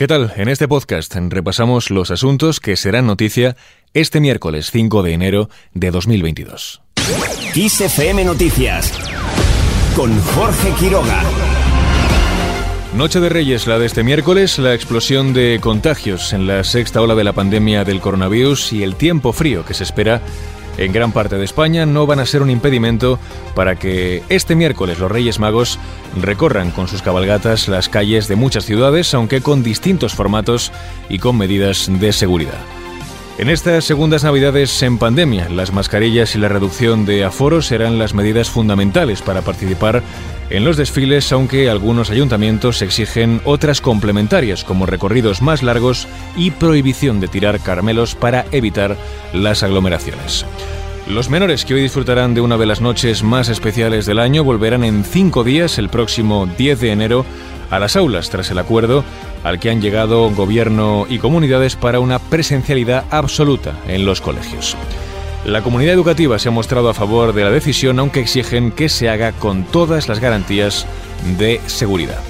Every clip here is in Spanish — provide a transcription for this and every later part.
¿Qué tal? En este podcast repasamos los asuntos que serán noticia este miércoles 5 de enero de 2022. XFM Noticias con Jorge Quiroga. Noche de Reyes, la de este miércoles, la explosión de contagios en la sexta ola de la pandemia del coronavirus y el tiempo frío que se espera en gran parte de España no van a ser un impedimento para que este miércoles los Reyes Magos recorran con sus cabalgatas las calles de muchas ciudades, aunque con distintos formatos y con medidas de seguridad. En estas segundas Navidades en pandemia, las mascarillas y la reducción de aforos serán las medidas fundamentales para participar en los desfiles, aunque algunos ayuntamientos exigen otras complementarias como recorridos más largos y prohibición de tirar caramelos para evitar las aglomeraciones. Los menores que hoy disfrutarán de una de las noches más especiales del año volverán en cinco días, el próximo 10 de enero, a las aulas tras el acuerdo al que han llegado gobierno y comunidades para una presencialidad absoluta en los colegios. La comunidad educativa se ha mostrado a favor de la decisión, aunque exigen que se haga con todas las garantías de seguridad.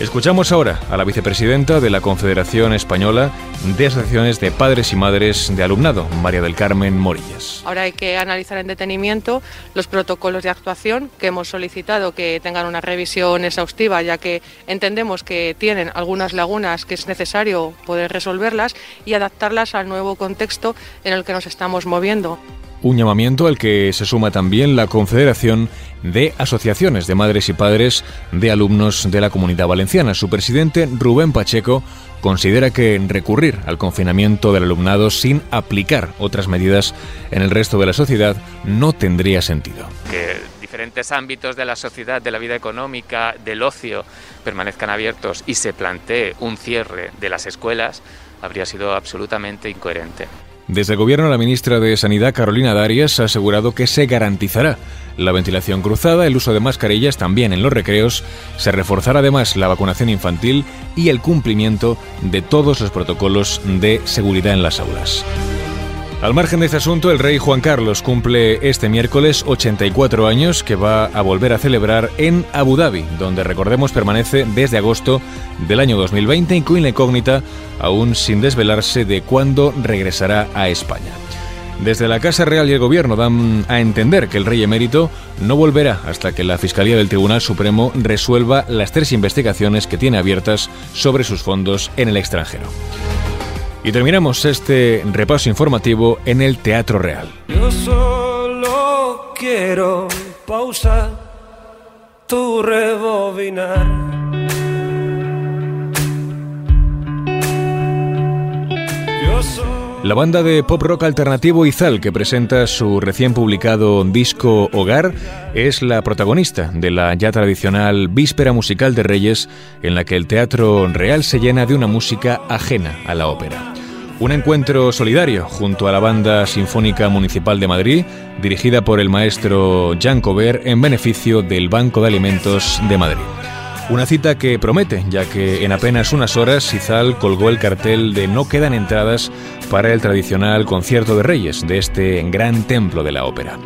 Escuchamos ahora a la vicepresidenta de la Confederación Española de Asociaciones de Padres y Madres de Alumnado, María del Carmen Morillas. Ahora hay que analizar en detenimiento los protocolos de actuación que hemos solicitado que tengan una revisión exhaustiva, ya que entendemos que tienen algunas lagunas que es necesario poder resolverlas y adaptarlas al nuevo contexto en el que nos estamos moviendo. Un llamamiento al que se suma también la Confederación de Asociaciones de Madres y Padres de Alumnos de la Comunidad Valenciana. Su presidente, Rubén Pacheco, considera que recurrir al confinamiento del alumnado sin aplicar otras medidas en el resto de la sociedad no tendría sentido. Que diferentes ámbitos de la sociedad, de la vida económica, del ocio, permanezcan abiertos y se plantee un cierre de las escuelas habría sido absolutamente incoherente. Desde el Gobierno, la ministra de Sanidad, Carolina Darias, ha asegurado que se garantizará la ventilación cruzada, el uso de mascarillas también en los recreos, se reforzará además la vacunación infantil y el cumplimiento de todos los protocolos de seguridad en las aulas. Al margen de este asunto, el rey Juan Carlos cumple este miércoles 84 años que va a volver a celebrar en Abu Dhabi, donde recordemos permanece desde agosto del año 2020, incluye la incógnita aún sin desvelarse de cuándo regresará a España. Desde la Casa Real y el Gobierno dan a entender que el rey emérito no volverá hasta que la Fiscalía del Tribunal Supremo resuelva las tres investigaciones que tiene abiertas sobre sus fondos en el extranjero. Y terminamos este repaso informativo en el Teatro Real. Yo solo quiero pausar tu rebobinar. La banda de pop rock alternativo Izal, que presenta su recién publicado disco Hogar, es la protagonista de la ya tradicional Víspera Musical de Reyes, en la que el Teatro Real se llena de una música ajena a la ópera. Un encuentro solidario junto a la Banda Sinfónica Municipal de Madrid, dirigida por el maestro Jean Cover en beneficio del Banco de Alimentos de Madrid. Una cita que promete, ya que en apenas unas horas Izal colgó el cartel de no quedan entradas para el tradicional concierto de Reyes de este gran templo de la ópera.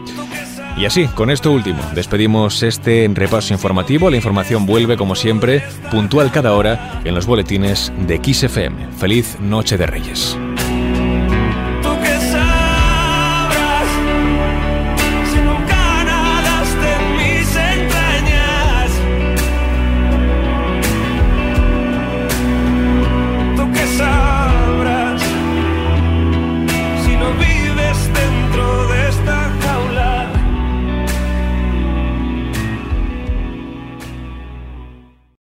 Y así, con esto último, despedimos este repaso informativo. La información vuelve, como siempre, puntual cada hora en los boletines de XFM. Feliz Noche de Reyes.